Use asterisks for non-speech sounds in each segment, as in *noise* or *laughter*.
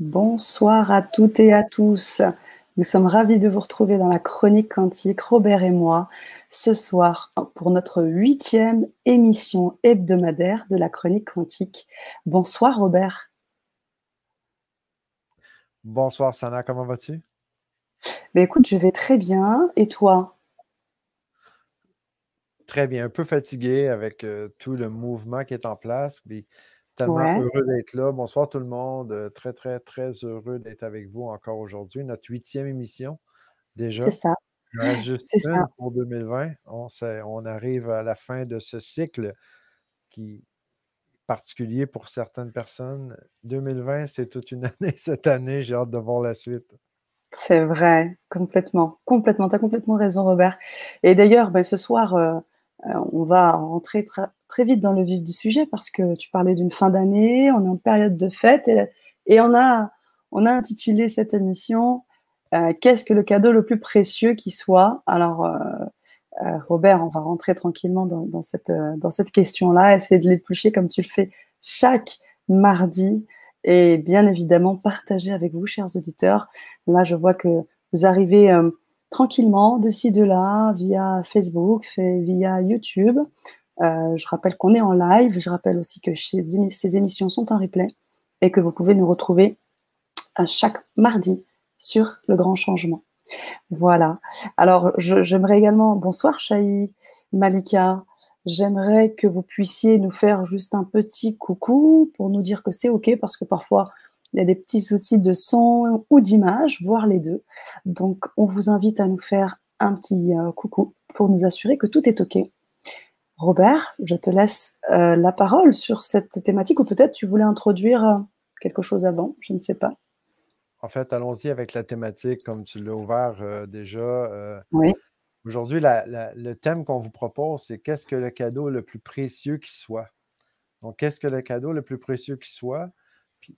Bonsoir à toutes et à tous. Nous sommes ravis de vous retrouver dans la chronique quantique, Robert et moi, ce soir pour notre huitième émission hebdomadaire de la chronique quantique. Bonsoir Robert. Bonsoir Sana, comment vas-tu? Ben écoute, je vais très bien. Et toi? Très bien, un peu fatigué avec euh, tout le mouvement qui est en place. Mais Tellement heureux d'être là. Bonsoir tout le monde. Euh, très, très, très heureux d'être avec vous encore aujourd'hui. Notre huitième émission déjà. C'est ça. juste une pour 2020. On, on, arrive à la fin de ce cycle qui est particulier pour certaines personnes. 2020, c'est toute une *laughs* année cette année. J'ai hâte de voir la suite. C'est vrai, complètement. Complètement. Tu as complètement raison, Robert. Et d'ailleurs, ben, ce soir, euh, euh, on va rentrer très vite dans le vif du sujet parce que tu parlais d'une fin d'année, on est en période de fête et, on, a, on a intitulé cette émission euh, Qu'est-ce que le cadeau le plus précieux qui soit? Alors, euh, Robert, on va rentrer tranquillement dans, cette, dans cette question-là, essayer de l'éplucher comme tu le fais chaque mardi et bien évidemment partager avec vous, chers auditeurs. Là, je vois que vous arrivez tranquillement de ci, de là, via Facebook, via YouTube. Euh, je rappelle qu'on est en live. Je rappelle aussi que ces émissions sont en replay et que vous pouvez nous retrouver à chaque mardi sur le grand changement. Voilà. Alors, j'aimerais également, bonsoir Chahi, Malika, j'aimerais que vous puissiez nous faire juste un petit coucou pour nous dire que c'est OK parce que parfois il y a des petits soucis de son ou d'image, voire les deux. Donc, on vous invite à nous faire un petit euh, coucou pour nous assurer que tout est OK. Robert, je te laisse euh, la parole sur cette thématique ou peut-être tu voulais introduire euh, quelque chose avant, je ne sais pas. En fait, allons-y avec la thématique comme tu l'as ouvert déjà. oui. Aujourd'hui, le thème qu'on vous propose, c'est qu'est-ce que le cadeau le plus précieux qui soit? Donc, qu'est-ce que le cadeau le plus précieux qui soit?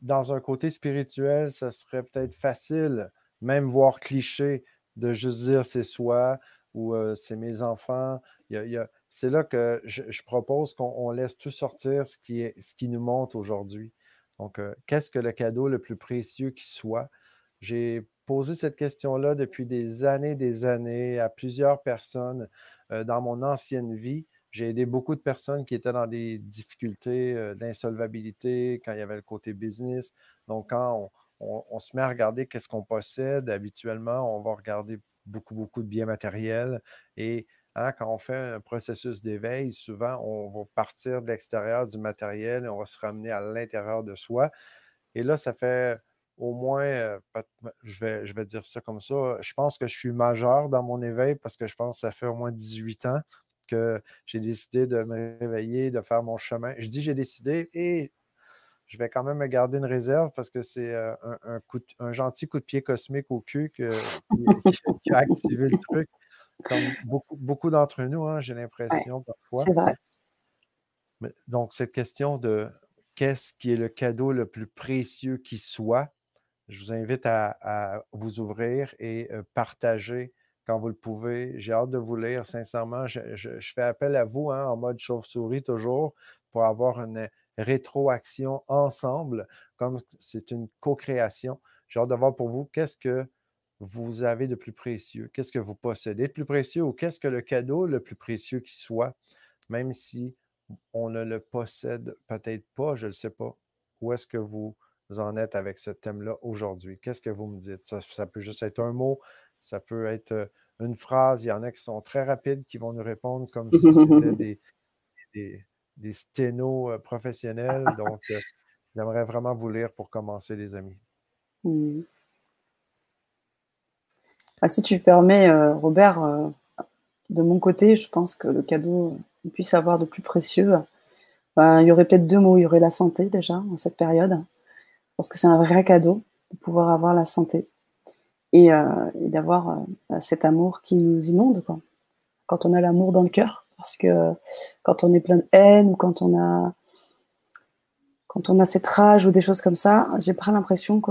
dans un côté spirituel, ça serait peut-être facile, même voire cliché, de juste dire c'est soi ou euh, c'est mes enfants. C'est là que je, propose qu'on laisse tout sortir ce qui, nous monte aujourd'hui. Donc, euh, qu'est-ce que le cadeau le plus précieux qui soit? J'ai posé cette question-là depuis des années, des années à plusieurs personnes euh, dans mon ancienne vie. J'ai aidé beaucoup de personnes qui étaient dans des difficultés euh, d'insolvabilité, quand il y avait le côté business. Donc, quand on, se met à regarder qu'est-ce qu'on possède, habituellement, on va regarder beaucoup, beaucoup de biens matériels. Et hein, quand on fait un processus d'éveil, souvent, on va partir de l'extérieur du matériel et on va se ramener à l'intérieur de soi. Et là, ça fait au moins, euh, je, vais, je vais dire ça comme ça, je pense que je suis majeur dans mon éveil parce que je pense que ça fait au moins 18 ans que j'ai décidé de me réveiller, de faire mon chemin. Je dis j'ai décidé et je vais quand même me garder une réserve parce que c'est euh, un, gentil coup de pied cosmique au cul qui, a activé le truc. Comme beaucoup, beaucoup d'entre nous, hein, j'ai l'impression parfois. C'est vrai. donc, cette question de qu'est-ce qui est le cadeau le plus précieux qui soit, je vous invite à, vous ouvrir et euh, partager quand vous le pouvez. J'ai hâte de vous lire, sincèrement. Je, fais appel à vous hein, en mode chauve-souris toujours pour avoir une rétroaction ensemble, comme c'est une co-création. J'ai hâte de voir pour vous qu'est-ce que vous avez de plus précieux, qu'est-ce que vous possédez de plus précieux ou qu'est-ce que le cadeau le plus précieux qui soit, même si on ne le possède peut-être pas, je ne sais pas. Où est-ce que vous en êtes avec ce thème-là aujourd'hui? Qu'est-ce que vous me dites? ça peut juste être un mot, ça peut être une phrase. Il y en a qui sont très rapides, qui vont nous répondre comme si c'était *laughs* des, des, des sténos professionnels. *laughs* Donc, j'aimerais vraiment vous lire pour commencer, les amis. Ah, si tu permets, Robert, de mon côté, je pense que le cadeau qu'on puisse avoir de plus précieux, ben, il y aurait peut-être deux mots. Il y aurait la santé déjà en cette période. Je pense que c'est un vrai cadeau de pouvoir avoir la santé et, euh, d'avoir euh, cet amour qui nous inonde. Quand on a l'amour dans le cœur, parce que quand on est plein de haine ou quand on a quand on a cette rage ou des choses comme ça, j'ai pas l'impression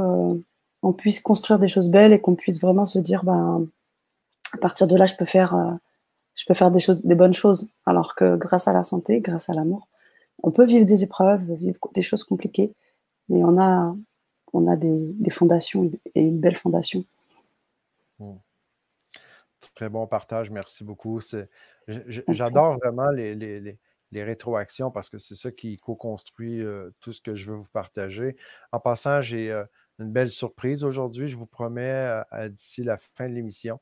qu'on puisse construire des choses belles et qu'on puisse vraiment se dire ben à partir de là je peux faire euh, je peux faire des choses des bonnes choses alors que grâce à la santé, grâce à l'amour, on peut vivre des épreuves, vivre des choses compliquées, mais on a on a des, fondations et une belle fondation. Mmh. Très bon partage, merci beaucoup. J'adore vraiment les, les, rétroactions parce que c'est ça qui co-construit euh, tout ce que je veux vous partager. En passant, j'ai euh, une belle surprise aujourd'hui. Je vous promets d'ici la fin de l'émission.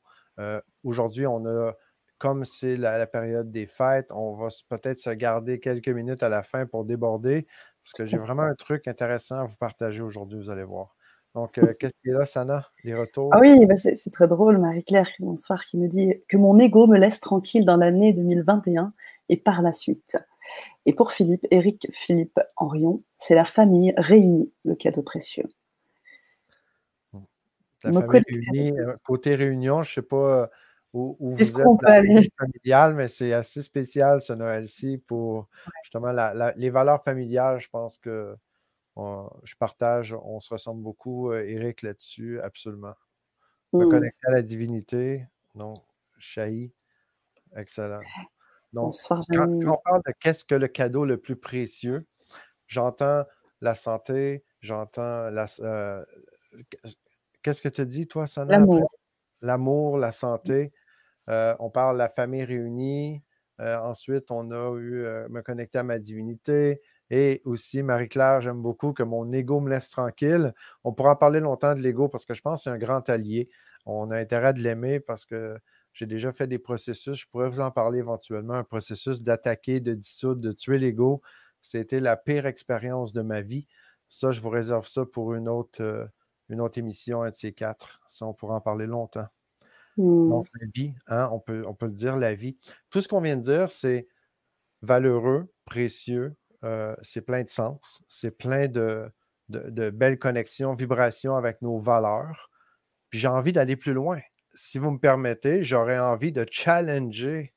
Aujourd'hui, on a, comme c'est la, période des fêtes, on va peut-être se garder quelques minutes à la fin pour déborder parce que j'ai vraiment un truc intéressant à vous partager aujourd'hui, vous allez voir. Donc, euh, qu'est-ce qui est là, Sana? Les retours? Ah oui, bah, c'est très drôle, Marie-Claire, bonsoir, qui me dit que mon ego me laisse tranquille dans l'année 2021 et par la suite. Et pour Philippe, Eric Philippe Henrion, c'est la famille réunie, le cadeau précieux. La famille réunie, côté réunion, je ne sais pas où, où vous êtes, la *laughs* familiale, mais c'est assez spécial ce Noël-ci pour justement les valeurs familiales. Je pense que je partage, on se ressemble beaucoup, Eric, là-dessus, absolument. Me mmh. connecter à la divinité, donc, Chahi, excellent. Donc, quand, on parle de qu'est-ce que le cadeau le plus précieux, j'entends la santé, j'entends la. Euh, qu'est-ce que tu dis, toi, Sana? L'amour. L'amour, la santé? Euh, on parle de la famille réunie. Euh, ensuite, on a eu me connecter à ma divinité. Et aussi, Marie-Claire, j'aime beaucoup que mon ego me laisse tranquille. On pourra en parler longtemps de l'ego parce que je pense que c'est un grand allié. On a intérêt de l'aimer parce que j'ai déjà fait des processus. Je pourrais vous en parler éventuellement. Un processus d'attaquer, de dissoudre, de tuer l'ego. C'était la pire expérience de ma vie. Ça, je vous réserve ça pour une autre, euh, une autre émission, un de ces quatre. Ça, on pourra en parler longtemps. Donc, mmh. la vie, hein, on, peut, on peut le dire, la vie. Tout ce qu'on vient de dire, c'est valeureux, précieux, euh, c'est plein de sens, c'est plein de, belles connexions, vibrations avec nos valeurs. Puis j'ai envie d'aller plus loin. Si vous me permettez, j'aurais envie de challenger,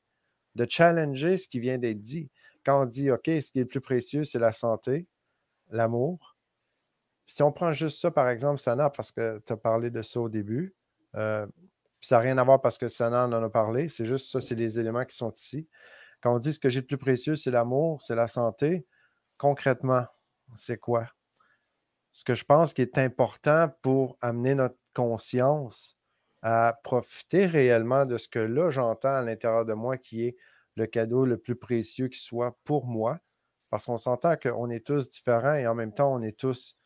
de challenger ce qui vient d'être dit. Quand on dit, OK, ce qui est le plus précieux, c'est la santé, l'amour. Si on prend juste ça, par exemple, Sana, parce que tu as parlé de ça au début, euh, ça n'a rien à voir parce que Sana en a parlé, c'est juste ça, c'est les éléments qui sont ici. Quand on dit ce que j'ai le plus précieux, c'est l'amour, c'est la santé, concrètement, c'est quoi? Ce que je pense qui est important pour amener notre conscience à profiter réellement de ce que là, j'entends à l'intérieur de moi qui est le cadeau le plus précieux qui soit pour moi, parce qu'on s'entend qu'on est tous différents et en même temps, on est tous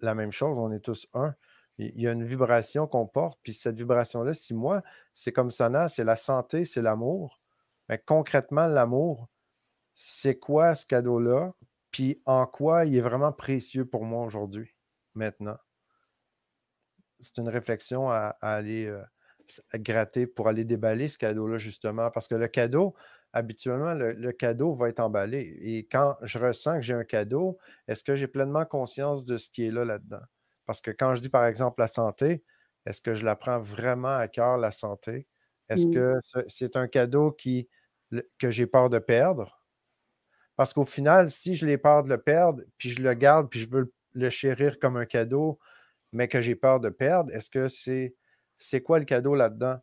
la même chose, on est tous un. Il y a une vibration qu'on porte, puis cette vibration-là, si moi, c'est comme Sana, c'est la santé, c'est l'amour, mais concrètement, l'amour, c'est quoi ce cadeau-là? puis en quoi il est vraiment précieux pour moi aujourd'hui, maintenant? C'est une réflexion à, aller euh, gratter pour aller déballer ce cadeau-là, justement, parce que le cadeau, habituellement, le, cadeau va être emballé. Et quand je ressens que j'ai un cadeau, est-ce que j'ai pleinement conscience de ce qui est là là-dedans? Parce que quand je dis, par exemple, la santé, est-ce que je la prends vraiment à cœur, la santé? Est-ce que c'est un cadeau qui, que j'ai peur de perdre? Parce qu'au final, si je l'ai peur de le perdre, puis je le garde, puis je veux le chérir comme un cadeau, mais que j'ai peur de perdre, est-ce que c'est c'est quoi le cadeau là-dedans?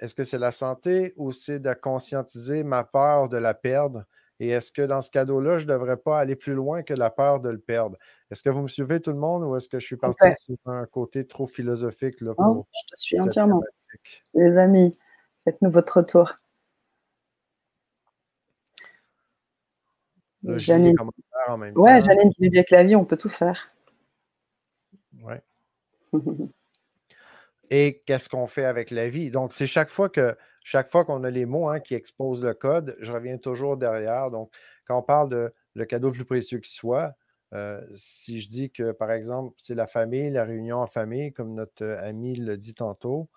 Est-ce que c'est la santé ou c'est de conscientiser ma peur de la perdre? Et est-ce que dans ce cadeau-là, je ne devrais pas aller plus loin que la peur de le perdre? Est-ce que vous me suivez tout le monde ou est-ce que je suis parti sur un côté trop philosophique? Là, je te suis entièrement. Les amis, faites-nous votre tour. Janine. En même ouais, Janine qui dit avec la vie, on peut tout faire. Ouais. *laughs* Et qu'est-ce qu'on fait avec la vie? Donc, c'est chaque fois que chaque fois qu'on a les mots hein, qui exposent le code, je reviens toujours derrière. Donc, quand on parle de le cadeau le plus précieux qui soit, euh, si je dis que, par exemple, c'est la famille, la réunion en famille, comme notre ami le dit tantôt,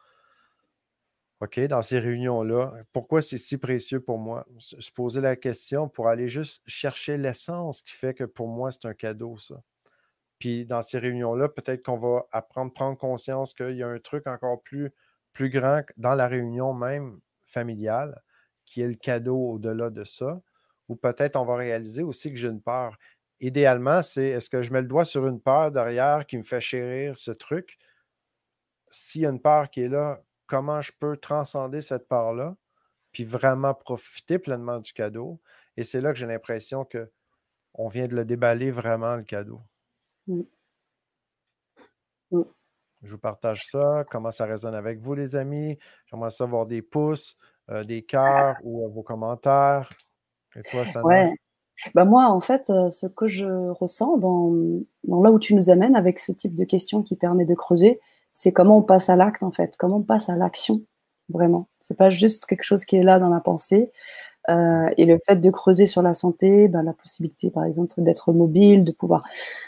OK, dans ces réunions-là, pourquoi c'est si précieux pour moi? Se poser la question pour aller juste chercher l'essence qui fait que pour moi, c'est un cadeau, ça. Puis dans ces réunions-là, peut-être qu'on va apprendre, prendre conscience qu'il y a un truc encore plus, plus grand dans la réunion même familiale, qui est le cadeau au-delà de ça. Ou peut-être on va réaliser aussi que j'ai une peur. Idéalement, c'est est-ce que je mets le doigt sur une peur derrière qui me fait chérir ce truc? S'il y a une peur qui est là, comment je peux transcender cette part-là, puis vraiment profiter pleinement du cadeau? Et c'est là que j'ai l'impression que on vient de le déballer vraiment, le cadeau. Mmh. Je vous partage ça. Comment ça résonne avec vous, les amis? J'aimerais savoir des pouces, euh, des cœurs ou vos commentaires. Et toi, Sana? Ouais. Bah, moi, en fait, ce que je ressens dans, dans là où tu nous amènes avec ce type de questions qui permet de creuser, c'est comment on passe à l'acte, en fait, comment on passe à l'action, vraiment. C'est pas juste quelque chose qui est là dans la pensée. Euh, et le fait de creuser sur la santé, ben, la possibilité, par exemple, d'être mobile, de pouvoir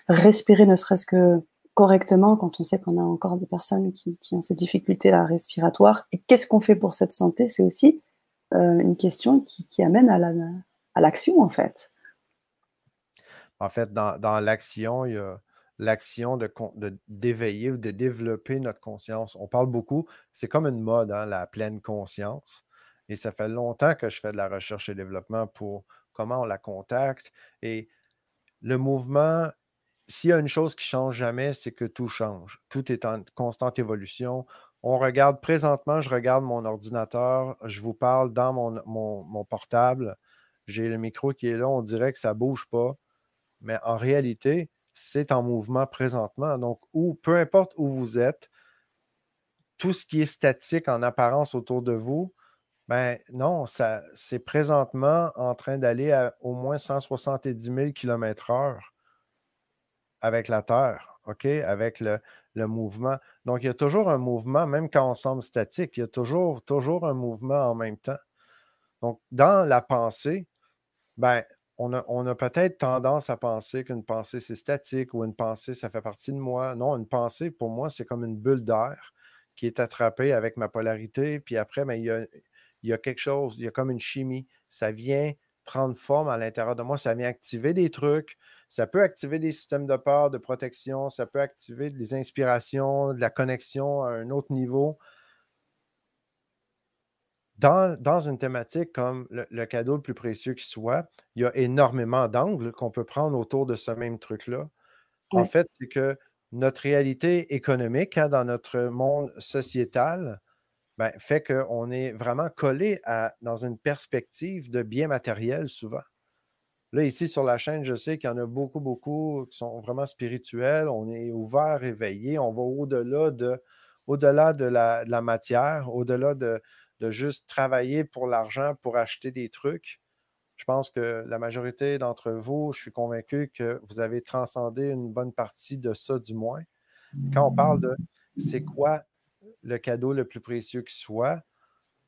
respirer ne serait-ce que correctement quand on sait qu'on a encore des personnes qui, ont ces difficultés respiratoires. Et qu'est-ce qu'on fait pour cette santé? C'est aussi euh, une question qui, amène à l'action, en fait. En fait, dans, l'action, il y a l'action de, d'éveiller ou de développer notre conscience. On parle beaucoup, c'est comme une mode, hein, la pleine conscience. Et ça fait longtemps que je fais de la recherche et développement pour comment on la contacte. Et le mouvement, s'il y a une chose qui ne change jamais, c'est que tout change. Tout est en constante évolution. On regarde présentement, je regarde mon ordinateur, je vous parle dans mon, mon portable. J'ai le micro qui est là, on dirait que ça ne bouge pas. Mais en réalité, c'est en mouvement présentement. Donc, où, peu importe où vous êtes, tout ce qui est statique en apparence autour de vous, ben non, c'est présentement en train d'aller à au moins 170 000 km/h avec la Terre, OK? Avec le, le, mouvement. Donc, il y a toujours un mouvement, même quand on semble statique, il y a toujours, toujours un mouvement en même temps. Donc, dans la pensée, ben, on a, peut-être tendance à penser qu'une pensée, c'est statique ou une pensée, ça fait partie de moi. Non, une pensée, pour moi, c'est comme une bulle d'air qui est attrapée avec ma polarité. Puis après, ben, il, y a, il, y a, quelque chose, il y a comme une chimie. Ça vient prendre forme à l'intérieur de moi, ça vient activer des trucs. Ça peut activer des systèmes de peur, de protection, ça peut activer des inspirations, de la connexion à un autre niveau dans, une thématique comme le, cadeau le plus précieux qui soit, il y a énormément d'angles qu'on peut prendre autour de ce même truc-là. En fait, c'est que notre réalité économique hein, dans notre monde sociétal ben, fait qu'on est vraiment collé à, dans une perspective de bien matériel souvent. Là, ici sur la chaîne, je sais qu'il y en a beaucoup, beaucoup qui sont vraiment spirituels. On est ouvert, éveillé. On va au-delà de, au-delà de la matière, au-delà de, de juste travailler pour l'argent pour acheter des trucs. Je pense que la majorité d'entre vous, je suis convaincu que vous avez transcendé une bonne partie de ça, du moins. Quand on parle de c'est quoi le cadeau le plus précieux qui soit,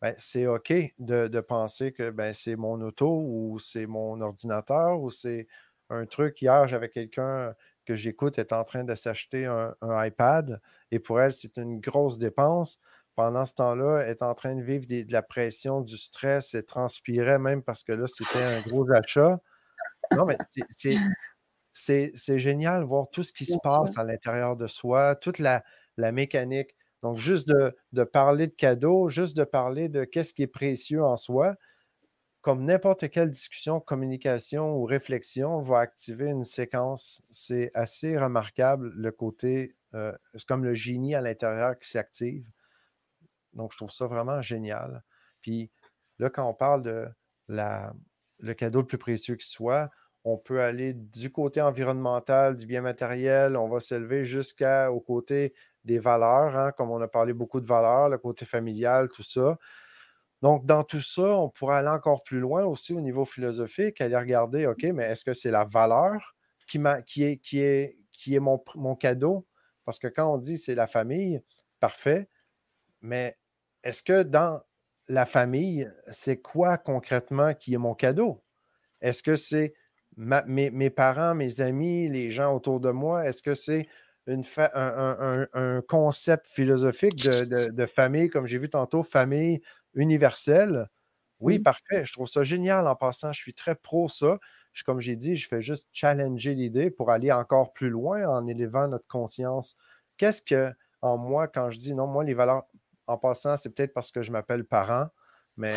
ben, c'est OK de, penser que ben, c'est mon auto ou c'est mon ordinateur ou c'est un truc. Hier, j'avais quelqu'un que j'écoute est en train de s'acheter un, iPad et pour elle, c'est une grosse dépense pendant ce temps-là, est en train de vivre de la pression, du stress, et transpirait même parce que là, c'était un *laughs* gros achat. Non, mais c'est génial de voir tout ce qui se passe à l'intérieur de soi, toute la, mécanique. Donc, juste de, parler de cadeaux, juste de parler de qu'est-ce qui est précieux en soi, comme n'importe quelle discussion, communication ou réflexion va activer une séquence. C'est assez remarquable le côté, euh, c'est comme le génie à l'intérieur qui s'active. Donc, je trouve ça vraiment génial. Puis là, quand on parle de le cadeau le plus précieux qui soit, on peut aller du côté environnemental, du bien matériel, on va s'élever jusqu'au côté des valeurs, hein, comme on a parlé beaucoup de valeurs, le côté familial, tout ça. Donc, dans tout ça, on pourrait aller encore plus loin aussi au niveau philosophique, aller regarder, OK, mais est-ce que c'est la valeur qui, qui est, qui est, qui est mon, mon cadeau? Parce que quand on dit c'est la famille, parfait, mais est-ce que dans la famille, c'est quoi concrètement qui est mon cadeau? Est-ce que c'est mes, parents, mes amis, les gens autour de moi? Est-ce que c'est un, concept philosophique de, famille, comme j'ai vu tantôt, famille universelle? Oui, parfait. Je trouve ça génial en passant. Je suis très pro ça. comme j'ai dit, je fais juste challenger l'idée pour aller encore plus loin en élevant notre conscience. Qu'est-ce que en moi, quand je dis non, moi, les valeurs, en passant, c'est peut-être parce que je m'appelle parent, mais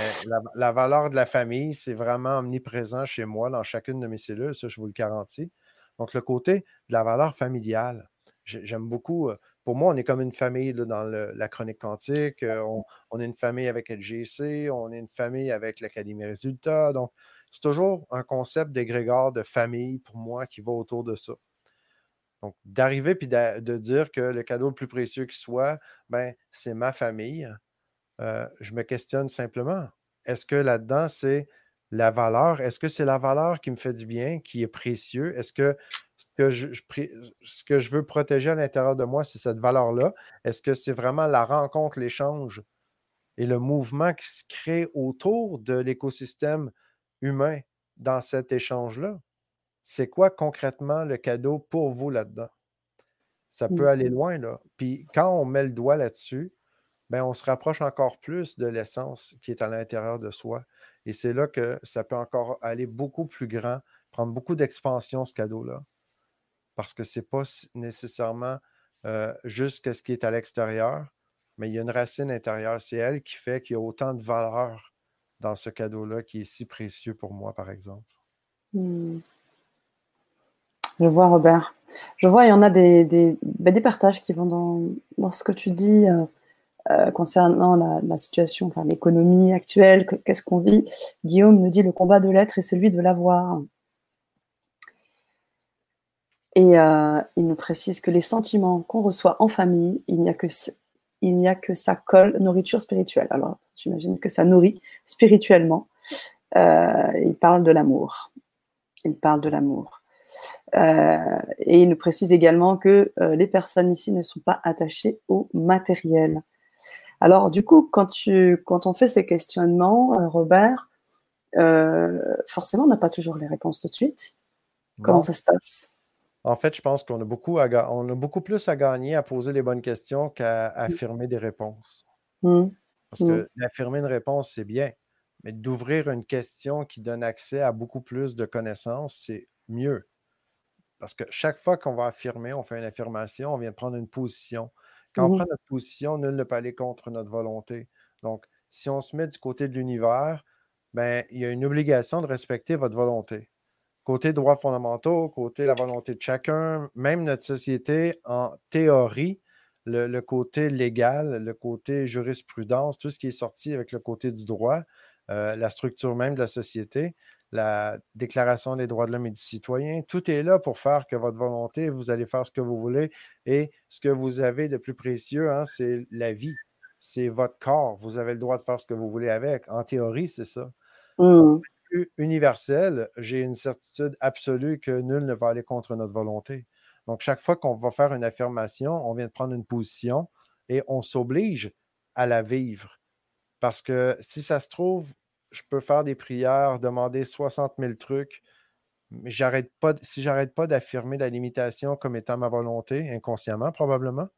la, valeur de la famille, c'est vraiment omniprésent chez moi, dans chacune de mes cellules, ça, je vous le garantis. Donc, le côté de la valeur familiale, j'aime beaucoup. Pour moi, on est comme une famille dans la chronique quantique. On, est une famille avec LGC, on est une famille avec l'Académie Résultats. Donc, c'est toujours un concept d'égrégore de famille pour moi qui va autour de ça. Donc, d'arriver puis de, dire que le cadeau le plus précieux qui soit, ben, c'est ma famille. Euh, je me questionne simplement. Est-ce que là-dedans, c'est la valeur? Est-ce que c'est la valeur qui me fait du bien, qui est précieux? Est-ce que que je, ce que je veux protéger à l'intérieur de moi, c'est cette valeur-là? Est-ce que c'est vraiment la rencontre, l'échange et le mouvement qui se crée autour de l'écosystème humain dans cet échange-là? C'est quoi concrètement le cadeau pour vous là-dedans? Ça peut aller mmh. loin, là. Puis quand on met le doigt là-dessus, ben, on se rapproche encore plus de l'essence qui est à l'intérieur de soi. Et c'est là que ça peut encore aller beaucoup plus grand, prendre beaucoup d'expansion, ce cadeau-là. Parce que ce n'est pas nécessairement juste ce qui est à l'extérieur, mais il y a une racine intérieure. C'est elle qui fait qu'il y a autant de valeur dans ce cadeau-là qui est si précieux pour moi, par exemple. Mmh. Je vois, Robert. Je vois, il y en a des, ben, partages qui vont dans, ce que tu dis concernant la, situation, enfin, l'économie actuelle, qu'est-ce qu'on vit. Guillaume nous dit le combat de l'être est celui de l'avoir. Et euh, il nous précise que les sentiments qu'on reçoit en famille, il n'y a que il n'y a que ça colle nourriture spirituelle. Alors, j'imagine que ça nourrit spirituellement. il parle de l'amour. Il parle de l'amour. Euh, et il nous précise également que euh, les personnes ici ne sont pas attachées au matériel. Alors, du coup, quand, tu, quand on fait ces questionnements, euh, Robert, forcément, on n'a pas toujours les réponses tout de suite. Comment ça se passe? En fait, je pense qu'on a, beaucoup à on a beaucoup plus à gagner à poser les bonnes questions qu'à mmh. affirmer des réponses. Mmh. Parce que mmh. d'affirmer une réponse, c'est bien, mais d'ouvrir une question qui donne accès à beaucoup plus de connaissances, c'est mieux. Parce que chaque fois qu'on va affirmer, on fait une affirmation, on vient de prendre une position. Quand on prend notre position, nul ne peut aller contre notre volonté. Donc, si on se met du côté de l'univers, ben, il y a une obligation de respecter votre volonté. Côté droits fondamentaux, côté la volonté de chacun, même notre société, en théorie, le, côté légal, le côté jurisprudence, tout ce qui est sorti avec le côté du droit, euh, la structure même de la société, la Déclaration des droits de l'homme et du citoyen. Tout est là pour faire que votre volonté, vous allez faire ce que vous voulez. Et ce que vous avez de plus précieux, hein, c'est la vie. C'est votre corps. Vous avez le droit de faire ce que vous voulez avec. En théorie, c'est ça. Mmh. Universel, j'ai une certitude absolue que nul ne va aller contre notre volonté. Donc, chaque fois qu'on va faire une affirmation, on vient de prendre une position et on s'oblige à la vivre. Parce que si ça se trouve, je peux faire des prières, demander 60 000 trucs, mais j'arrête pas, si j'arrête pas d'affirmer la limitation comme étant ma volonté, inconsciemment probablement,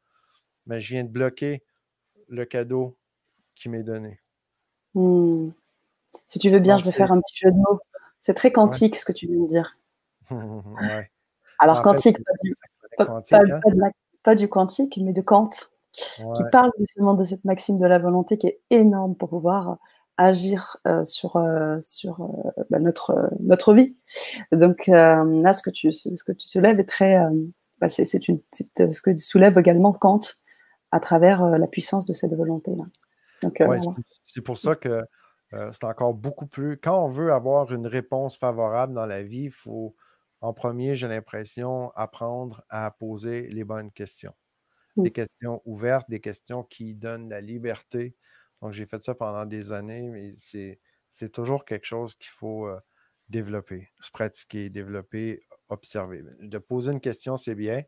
mais je viens de bloquer le cadeau qui m'est donné. Hmm. Si tu veux bien, je vais faire un petit jeu de mots. C'est très quantique ce que tu viens de dire. *laughs* Alors, quantique, pas, du, quantique, mais de Kant, qui parle justement de cette maxime de la volonté qui est énorme pour pouvoir agir euh, sur, euh, sur euh, bah, notre, notre vie. Donc là, ce que tu, ce que tu soulèves est très... Bah, c'est une, ce que soulève également Kant à travers la puissance de cette volonté-là. C'est pour ça que c'est encore beaucoup plus... Quand on veut avoir une réponse favorable dans la vie, il faut, en premier, j'ai l'impression, apprendre à poser les bonnes questions. Des questions ouvertes, des questions qui donnent la liberté donc, j'ai fait ça pendant des années, mais c'est toujours quelque chose qu'il faut développer, se pratiquer, développer, observer. De poser une question, c'est bien.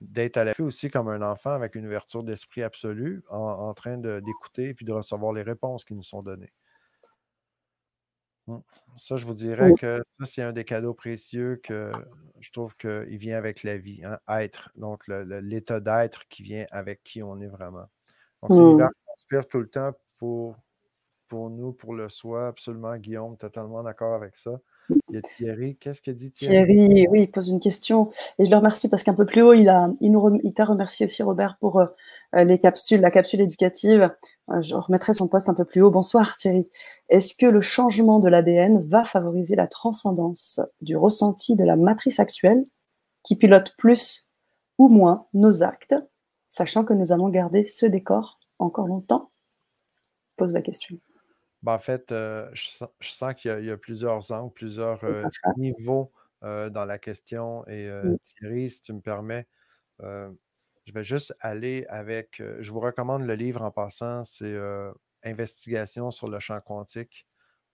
D'être à la fin aussi comme un enfant avec une ouverture d'esprit absolue, en, train d'écouter et puis de recevoir les réponses qui nous sont données. Mmh. Ça, je vous dirais que ça, c'est un des cadeaux précieux que je trouve qu'il vient avec la vie, hein, être. Donc, l'état d'être qui vient avec qui on est vraiment. Donc, l'univers conspire tout le temps pour, pour nous, pour le soi. Absolument, Guillaume, totalement d'accord avec ça. Il y a Thierry. Qu'est-ce qu'il dit Thierry? Thierry, oui, il pose une question. Et je le remercie parce qu'un peu plus haut, il, il, t'a remercié aussi, Robert, pour euh, les capsules, la capsule éducative. Euh, je remettrai son poste un peu plus haut. Bonsoir Thierry. Est-ce que le changement de l'ADN va favoriser la transcendance du ressenti de la matrice actuelle qui pilote plus ou moins nos actes, sachant que nous allons garder ce décor encore longtemps? Pose la question. Ben, en fait, euh, je sens, qu'il y, a plusieurs angles, plusieurs euh, niveaux dans la question. Et Thierry, si tu me permets, je vais juste aller avec. je vous recommande le livre en passant, c'est Investigation sur le champ quantique.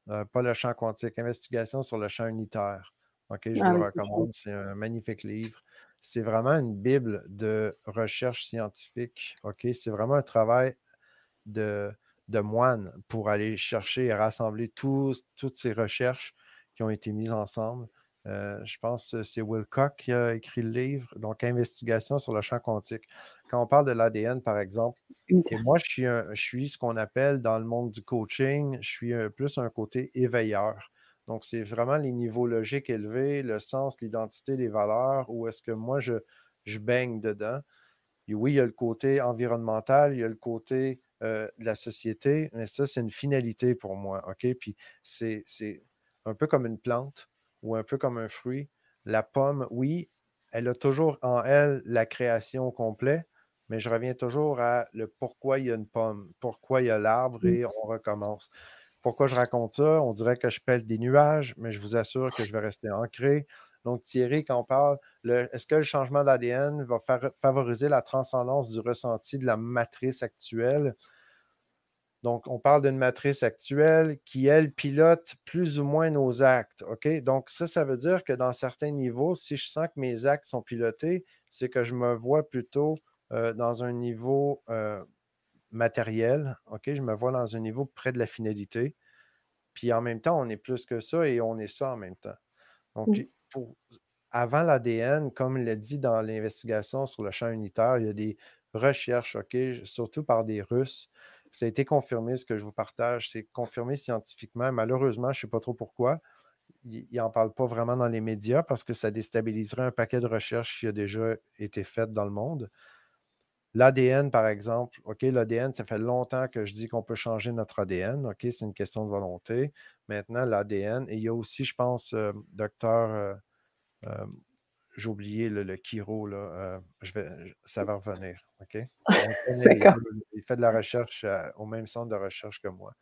pas le champ quantique, Investigation sur le champ unitaire. OK, je ah vous le recommande. C'est un magnifique livre. C'est vraiment une Bible de recherche scientifique. OK, c'est vraiment un travail de, de moine pour aller chercher et rassembler toutes ces recherches qui ont été mises ensemble. Euh, je pense que c'est Wilcock qui a écrit le livre, donc Investigation sur le champ quantique. Quand on parle de l'ADN, par exemple, et moi, je suis, je suis ce qu'on appelle dans le monde du coaching, je suis plus un côté éveilleur. Donc, c'est vraiment les niveaux logiques élevés, le sens, l'identité, les valeurs, où est-ce que moi, je, je baigne dedans. Et oui, il y a le côté environnemental, il y a le côté euh, de la société, mais ça, c'est une finalité pour moi. OK? Puis c'est un peu comme une plante ou un peu comme un fruit. La pomme, oui, elle a toujours en elle la création complète, mais je reviens toujours à le pourquoi il y a une pomme, pourquoi il y a l'arbre et on recommence. Pourquoi je raconte ça? On dirait que je pèle des nuages, mais je vous assure que je vais rester ancré. Donc, Thierry, quand on parle, est-ce que le changement d'ADN va favoriser la transcendance du ressenti de la matrice actuelle? Donc, on parle d'une matrice actuelle qui, elle, pilote plus ou moins nos actes. OK? Donc, ça, ça veut dire que dans certains niveaux, si je sens que mes actes sont pilotés, c'est que je me vois plutôt euh, dans un niveau euh, matériel. OK? Je me vois dans un niveau près de la finalité. Puis en même temps, on est plus que ça et on est ça en même temps. Donc, pour, avant l'ADN, comme il l'a dit dans l'investigation sur le champ unitaire, il y a des recherches, OK, surtout par des Russes, ça a été confirmé, ce que je vous partage, c'est confirmé scientifiquement. Malheureusement, je ne sais pas trop pourquoi. Il n'en parle pas vraiment dans les médias parce que ça déstabiliserait un paquet de recherches qui a déjà été faites dans le monde. L'ADN, par exemple, OK, l'ADN, ça fait longtemps que je dis qu'on peut changer notre ADN. OK, c'est une question de volonté. Maintenant, l'ADN, et il y a aussi, je pense, euh, docteur, euh, euh, j'ai oublié le, le Kiro, là, je vais, ça va revenir. OK? *laughs* il, fait de la recherche au même centre de recherche que moi.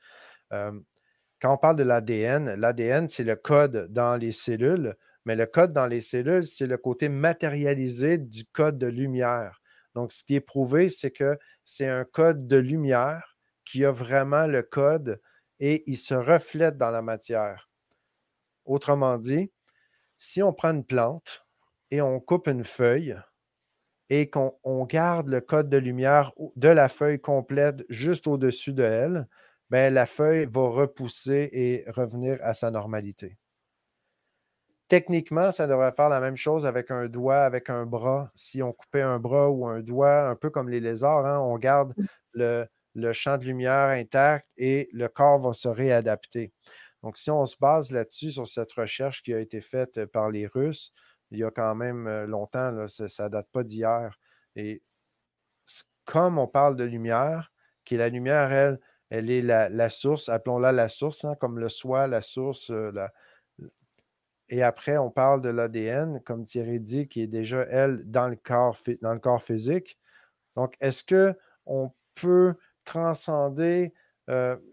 quand on parle de l'ADN, l'ADN, c'est le code dans les cellules, mais le code dans les cellules, c'est le côté matérialisé du code de lumière. Donc, ce qui est prouvé, c'est que c'est un code de lumière qui a vraiment le code et il se reflète dans la matière. Autrement dit, si on prend une plante et on coupe une feuille, et qu'on garde le code de lumière de la feuille complète juste au-dessus de elle, bien, la feuille va repousser et revenir à sa normalité. Techniquement, ça devrait faire la même chose avec un doigt, avec un bras. Si on coupait un bras ou un doigt, un peu comme les lézards, hein, on garde mmh. le, le champ de lumière intact et le corps va se réadapter. Donc, si on se base là-dessus, sur cette recherche qui a été faite par les Russes, il y a quand même longtemps, ça ne date pas d'hier. Et comme on parle de lumière, qui est la lumière, elle, elle est la, source, appelons-la la source, hein, comme le soi, la source. Et après, on parle de l'ADN, comme Thierry dit, qui est déjà, elle, dans le corps, physique. Donc, est-ce qu'on peut transcender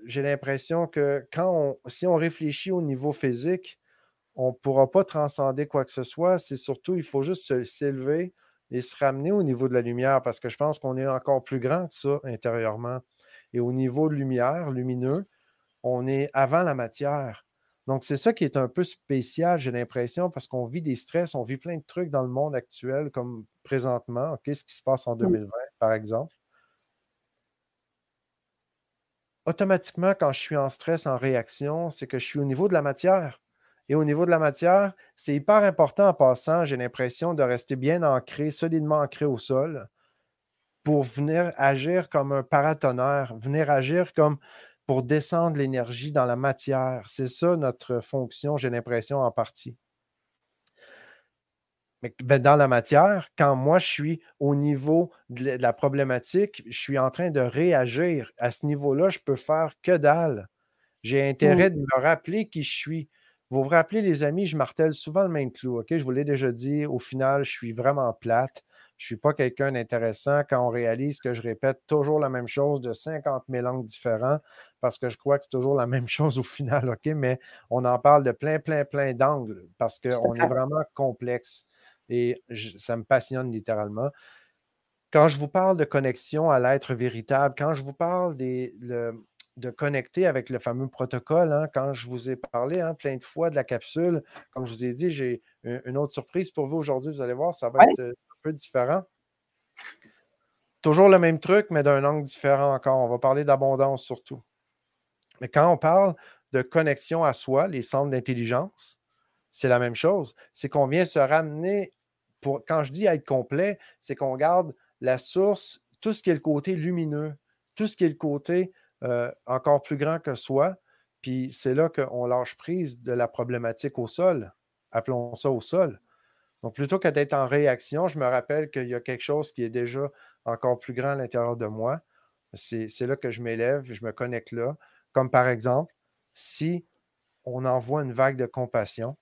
j'ai l'impression que quand si on réfléchit au niveau physique, on ne pourra pas transcender quoi que ce soit. C'est surtout, il faut juste s'élever et se ramener au niveau de la lumière parce que je pense qu'on est encore plus grand que ça intérieurement. Et au niveau de lumière, lumineux, on est avant la matière. Donc, c'est ça qui est un peu spécial, j'ai l'impression, parce qu'on vit des stress, on vit plein de trucs dans le monde actuel, comme présentement. Qu'est-ce qui se passe en 2020, par exemple? Automatiquement, quand je suis en stress, en réaction, c'est que je suis au niveau de la matière. Et au niveau de la matière, c'est hyper important en passant, j'ai l'impression, de rester bien ancré, solidement ancré au sol pour venir agir comme un paratonnerre, venir agir comme pour descendre l'énergie dans la matière. C'est ça notre fonction, j'ai l'impression, en partie. Mais ben, dans la matière, quand moi je suis au niveau de la problématique, je suis en train de réagir. À ce niveau-là, je peux faire que dalle. J'ai intérêt de me rappeler qui je suis vous vous rappelez, les amis, je martèle souvent le même clou. OK? Je vous l'ai déjà dit, au final, je suis vraiment plate. Je ne suis pas quelqu'un d'intéressant quand on réalise que je répète toujours la même chose de 50 000 angles différents parce que je crois que c'est toujours la *laughs* même chose au final. OK? Mais on en parle de plein, plein, plein d'angles parce qu'on est vraiment complexe et ça me passionne littéralement. Quand je vous parle de connexion à l'être véritable, quand je vous parle des, de connecter avec le fameux protocole. Hein. Quand je vous ai parlé hein, plein de fois de la capsule, comme je vous ai dit, j'ai une autre surprise pour vous aujourd'hui. Vous allez voir, ça va être euh, un peu différent. Toujours le même truc, mais d'un angle différent encore. On va parler d'abondance surtout. Mais quand on parle de connexion à soi, les centres d'intelligence, c'est la même chose. C'est qu'on vient se ramener, pour, quand je dis être complet, c'est qu'on garde la source, tout ce qui est le côté lumineux, tout ce qui est le côté euh, encore plus grand que soi. Puis c'est là qu'on lâche prise de la problématique au sol. Appelons ça au sol. Donc, plutôt que d'être en réaction, je me rappelle qu'il y a quelque chose qui est déjà encore plus grand à l'intérieur de moi. C'est là que je m'élève, je me connecte là. Comme par exemple, si on envoie une vague de compassion,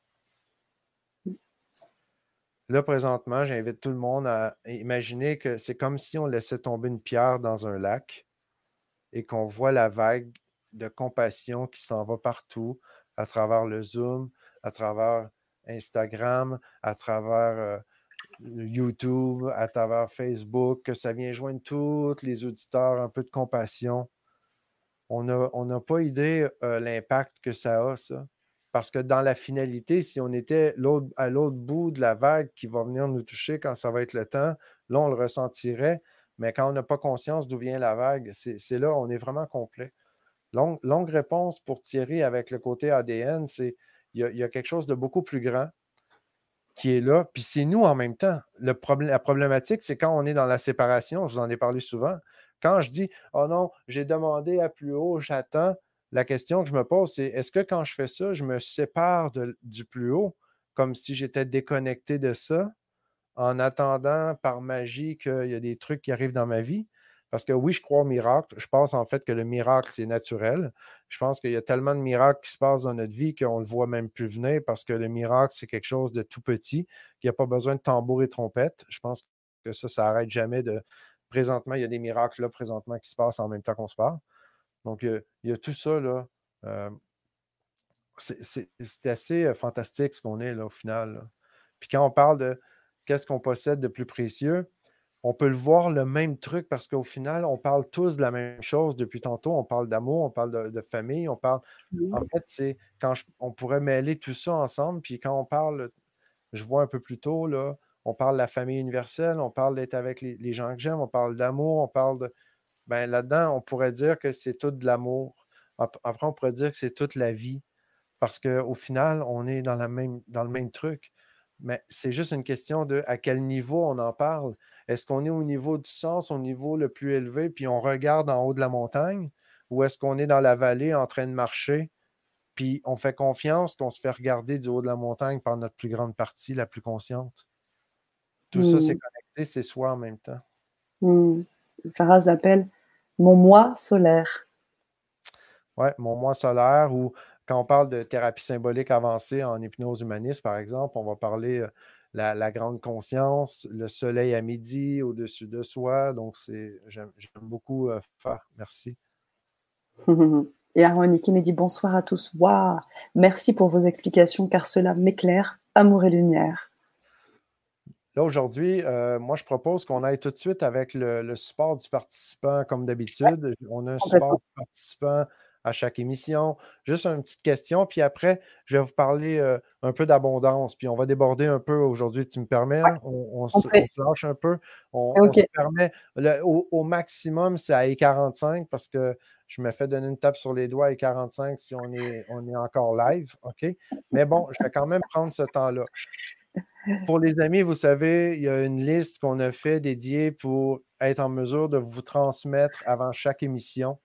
là, présentement, j'invite tout le monde à imaginer que c'est comme si on laissait tomber une pierre dans un lac et qu'on voit la vague de compassion qui s'en va partout à travers le Zoom, à travers Instagram, à travers euh, YouTube, à travers Facebook, que ça vient joindre tous les auditeurs, un peu de compassion. On n'a pas idée euh, l'impact que ça a, ça. Parce que dans la finalité, si on était à l'autre bout de la vague qui va venir nous toucher quand ça va être le temps, là, on le ressentirait. Mais quand on n'a pas conscience d'où vient la vague, c'est là, on est vraiment complet. Longue, réponse pour Thierry avec le côté ADN, c'est il y, a quelque chose de beaucoup plus grand qui est là, puis c'est nous en même temps. La problématique, c'est quand on est dans la séparation, je vous en ai parlé souvent. Quand je dis Oh non, j'ai demandé à plus haut, j'attends, la question que je me pose, c'est est-ce que quand je fais ça, je me sépare du plus haut, comme si j'étais déconnecté de ça? En attendant par magie qu'il y a des trucs qui arrivent dans ma vie. Parce que oui, je crois au miracle. Je pense en fait que le miracle, c'est naturel. Je pense qu'il y a tellement de miracles qui se passent dans notre vie qu'on ne le voit même plus venir parce que le miracle, c'est quelque chose de tout petit, qu'il n'y a pas besoin de tambour et trompette. Je pense que ça, ça n'arrête jamais de. Présentement, il y a des miracles là, présentement, qui se passent en même temps qu'on se parle. Donc, il y a tout ça, là. Euh, c'est assez euh, fantastique ce qu'on est, là, au final. Puis quand on parle de qu'est-ce qu'on possède de plus précieux, on peut le voir le même truc parce qu'au final, on parle tous de la même chose depuis tantôt. On parle d'amour, on parle de, famille, on parle. En fait, c'est quand on pourrait mêler tout ça ensemble. Puis quand on parle, je vois un peu plus tôt, là, on parle de la famille universelle, on parle d'être avec les, gens que j'aime, on parle d'amour, on parle de. Ben là-dedans, on pourrait dire que c'est tout de l'amour. Après, on pourrait dire que c'est toute la vie. Parce qu'au final, on est dans, la même, dans le même truc. Mais c'est juste une question de à quel niveau on en parle. Est-ce qu'on est au niveau du sens, au niveau le plus élevé, puis on regarde en haut de la montagne, ou est-ce qu'on est dans la vallée en train de marcher, puis on fait confiance qu'on se fait regarder du haut de la montagne par notre plus grande partie, la plus consciente? Tout ça, c'est mmh. connecté, c'est soi en même temps. Mmh. Faraz appelle mon moi solaire. Oui, mon moi solaire, ou quand on parle de thérapie symbolique avancée en hypnose humaniste, par exemple, on va parler de la, grande conscience, le soleil à midi au-dessus de soi. Donc, c'est j'aime beaucoup faire. Merci. *laughs* Et Harmonie qui me dit bonsoir à tous. Waouh Merci pour vos explications car cela m'éclaire. Amour et lumière. Là, aujourd'hui, moi, je propose qu'on aille tout de suite avec le, support du participant, comme d'habitude. On a un support du participant à chaque émission. Juste une petite question, puis après, je vais vous parler euh, un peu d'abondance, puis on va déborder un peu aujourd'hui. Tu me permets? Hein? On, se, lâche un peu. On, se permet. au, maximum, c'est à E45 parce que je me fais donner une tape sur les doigts à E45 si on est, on est encore live. OK? Mais bon, je vais quand même prendre ce temps-là. Pour les amis, vous savez, il y a une liste qu'on a fait dédiée pour être en mesure de vous transmettre avant chaque émission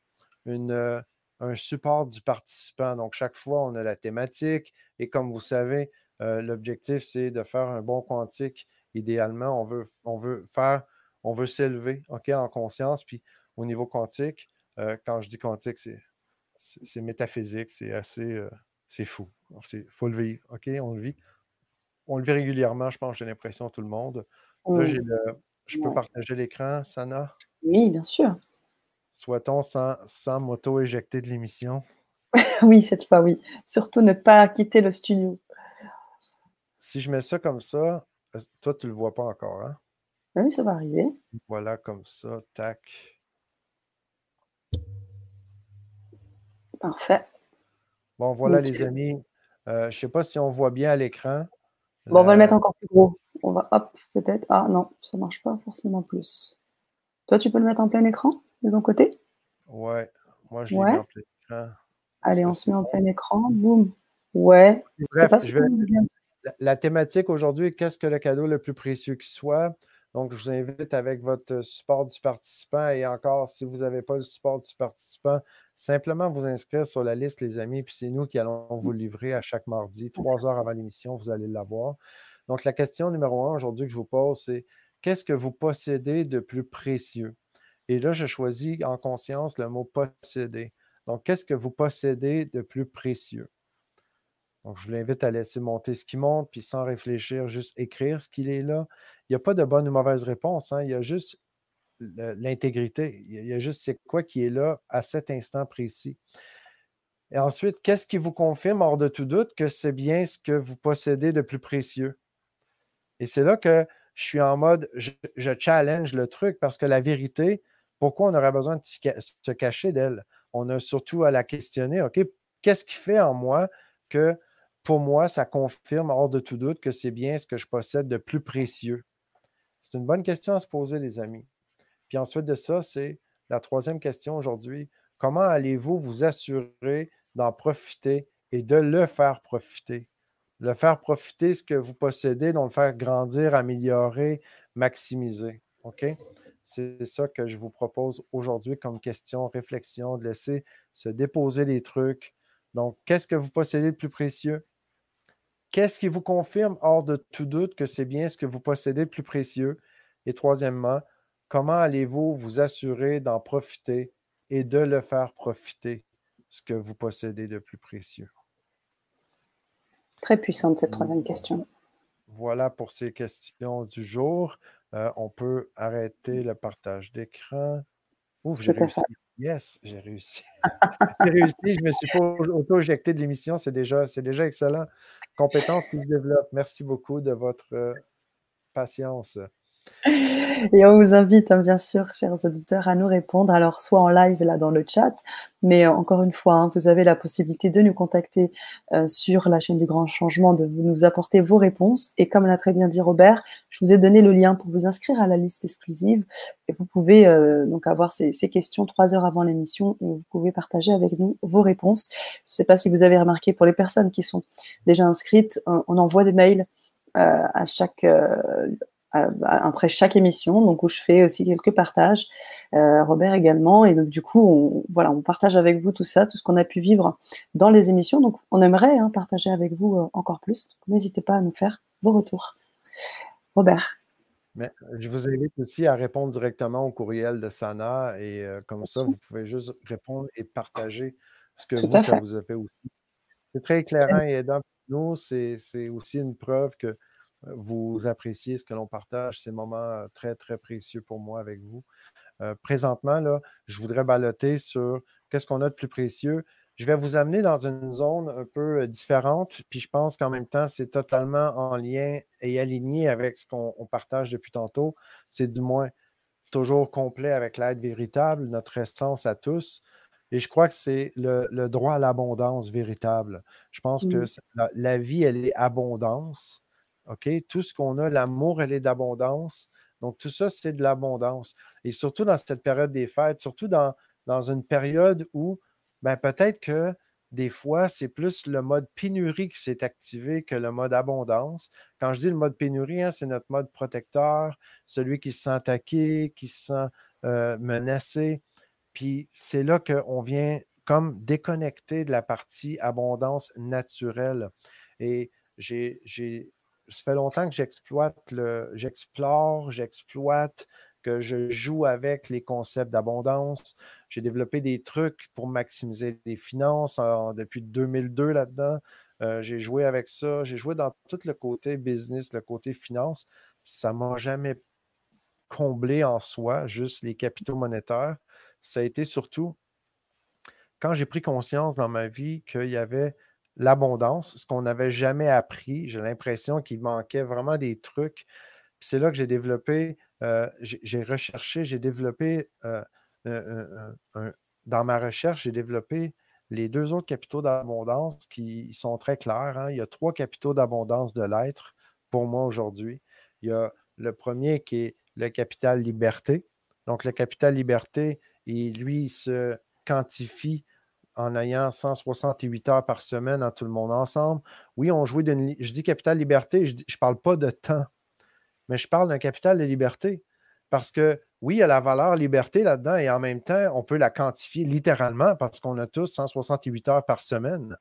une, euh, un support du participant. Donc, chaque fois, on a la thématique et comme vous savez, euh, l'objectif, c'est de faire un bon quantique. Idéalement, on veut, on veut faire, on veut s'élever ok, en conscience. Puis au niveau quantique, euh, quand je dis quantique, c'est, c'est, métaphysique, c'est assez, euh, C'est fou. Il faut le vivre. OK? On le vit. On le vit régulièrement, je pense, j'ai l'impression, tout le monde. Là, je peux partager l'écran, Sana? Oui, bien sûr. Soit-on sans, sans m'auto-éjecter de l'émission? *laughs* oui, cette fois, oui. Surtout ne pas quitter le studio. Si je mets ça comme ça, euh, toi, tu ne le vois pas encore, hein? Oui, ça va arriver. Voilà, comme ça, tac. Parfait. Bon, voilà, les amis. Euh, je ne sais pas si on voit bien à l'écran. Bon, on va le mettre encore plus gros. On va, hop, peut-être. Ah non, ça ne marche pas forcément plus. Toi, tu peux le mettre en plein écran? De ton côté? Ouais, moi, je l'ai mis en plein écran. Allez, on se met en plein écran. Boum. Ouais. Bref, la, thématique aujourd'hui est qu'est-ce que le cadeau le plus précieux qui soit? Donc, je vous invite avec votre support du participant et encore, si vous n'avez pas le support du participant, simplement vous inscrire sur la liste, les amis, puis c'est nous qui allons vous livrer à chaque mardi, trois heures avant l'émission, vous allez l'avoir. Donc, la question numéro un aujourd'hui que je vous pose, c'est qu'est-ce que vous possédez de plus précieux? Et là, je choisis en conscience le mot posséder. Donc, qu'est-ce que vous possédez de plus précieux? Donc, je vous invite à laisser monter ce qui monte, puis sans réfléchir, juste écrire ce qu'il est là. Il n'y a pas de bonne ou mauvaise réponse. Hein. Il y a juste l'intégrité. Il y a juste c'est quoi qui est là à cet instant précis. Et ensuite, qu'est-ce qui vous confirme, hors de tout doute, que c'est bien ce que vous possédez de plus précieux? Et c'est là que je suis en mode, je, challenge le truc parce que la vérité, pourquoi on aurait besoin de se cacher d'elle? On a surtout à la questionner, OK, qu'est-ce qui fait en moi que pour moi, ça confirme hors de tout doute que c'est bien ce que je possède de plus précieux? C'est une bonne question à se poser, les amis. Puis ensuite de ça, c'est la troisième question aujourd'hui. Comment allez-vous vous assurer d'en profiter et de le faire profiter? Le faire profiter ce que vous possédez, donc le faire grandir, améliorer, maximiser. OK? C'est ça que je vous propose aujourd'hui comme question, réflexion, de laisser se déposer les trucs. Donc, qu'est-ce que vous possédez de plus précieux? Qu'est-ce qui vous confirme hors de tout doute que c'est bien ce que vous possédez de plus précieux? Et troisièmement, comment allez-vous vous assurer d'en profiter et de le faire profiter, ce que vous possédez de plus précieux? Très puissante cette troisième question. Voilà pour ces questions du jour. Euh, on peut arrêter le partage d'écran. Ouf, j'ai réussi. Yes, j'ai réussi. *laughs* j'ai réussi, je me suis pas auto-éjecté de l'émission, c'est déjà, déjà excellent. Compétence qui se développe. Merci beaucoup de votre euh, patience. Et on vous invite, hein, bien sûr, chers auditeurs, à nous répondre. Alors, soit en live là dans le chat, mais euh, encore une fois, hein, vous avez la possibilité de nous contacter euh, sur la chaîne du Grand Changement, de nous apporter vos réponses. Et comme l'a très bien dit Robert, je vous ai donné le lien pour vous inscrire à la liste exclusive. Et vous pouvez euh, donc avoir ces, questions trois heures avant l'émission et vous pouvez partager avec nous vos réponses. Je ne sais pas si vous avez remarqué, pour les personnes qui sont déjà inscrites, on envoie des mails à chaque après chaque émission, donc où je fais aussi quelques partages, euh, Robert également, et donc du coup, on, voilà, on partage avec vous tout ça, tout ce qu'on a pu vivre dans les émissions. Donc, on aimerait hein, partager avec vous euh, encore plus. N'hésitez pas à nous faire vos retours. Robert. Mais je vous invite aussi à répondre directement au courriel de Sana et comme ça, vous pouvez juste répondre et partager ce que vous, ça vous a fait aussi. C'est très éclairant et aidant pour nous. C'est aussi une preuve que vous appréciez ce que l'on partage, ces moments très, très précieux pour moi avec vous. présentement, là, je voudrais baloter sur qu'est-ce qu'on a de plus précieux. Je vais vous amener dans une zone un peu différente, puis je pense qu'en même temps, c'est totalement en lien et aligné avec ce qu'on partage depuis tantôt. C'est du moins toujours complet avec l'aide véritable, notre essence à tous. Et je crois que c'est le, droit à l'abondance véritable. Je pense que la, vie, elle est abondance. OK? Tout ce qu'on a, l'amour, elle est d'abondance. Donc, tout ça, c'est de l'abondance. Et surtout dans cette période des fêtes, surtout dans, dans une période où ben, peut-être que des fois, c'est plus le mode pénurie qui s'est activé que le mode abondance. Quand je dis le mode pénurie, hein, c'est notre mode protecteur, celui qui se sent attaqué, qui se sent euh, menacé. Puis c'est là qu'on vient comme déconnecter de la partie abondance naturelle. Et j'ai ça fait longtemps que j'exploite le, j'explore, j'exploite que je joue avec les concepts d'abondance. J'ai développé des trucs pour maximiser les finances depuis 2002 là-dedans. Euh, j'ai joué avec ça. J'ai joué dans tout le côté business, le côté finance. Ça m'a jamais comblé en soi, juste les capitaux monétaires. Ça a été surtout quand j'ai pris conscience dans ma vie qu'il y avait l'abondance, ce qu'on n'avait jamais appris. J'ai l'impression qu'il manquait vraiment des trucs. C'est là que j'ai développé, euh, j'ai recherché, j'ai développé, euh, dans ma recherche, j'ai développé les deux autres capitaux d'abondance qui sont très clairs. Hein. Il y a trois capitaux d'abondance de l'être pour moi aujourd'hui. Il y a le premier qui est le capital liberté. Donc, le capital liberté, il, lui, se quantifie en ayant 168 heures par semaine dans tout le monde ensemble. Oui, on jouait d'une. Je dis capital liberté, je ne parle pas de temps, mais je parle d'un capital de liberté. Parce que oui, il y a la valeur liberté là-dedans et en même temps, on peut la quantifier littéralement parce qu'on a tous 168 heures par semaine.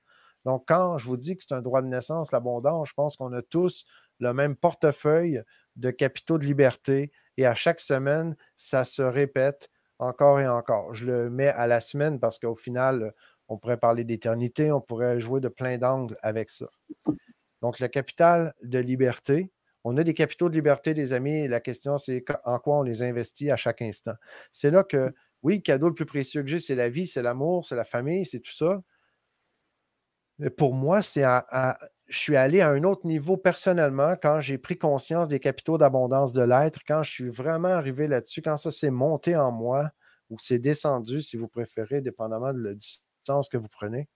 Donc, quand je vous dis que c'est un droit de naissance, l'abondance, je pense qu'on a tous le même portefeuille de capitaux de liberté et à chaque semaine, ça se répète encore et encore. Je le mets à la semaine parce qu'au final, on pourrait parler d'éternité, on pourrait jouer de plein d'angles avec ça. Donc, le capital de liberté, on a des capitaux de liberté, les amis, la question, c'est en quoi on les investit à chaque instant. C'est là que, oui, le cadeau le plus précieux que j'ai, c'est la vie, c'est l'amour, c'est la famille, c'est tout ça. Mais pour moi, c'est je suis allé à un autre niveau personnellement quand j'ai pris conscience des capitaux d'abondance de l'être, quand je suis vraiment arrivé là-dessus, quand ça s'est monté en moi ou c'est descendu, si vous préférez, dépendamment de la distance que vous prenez.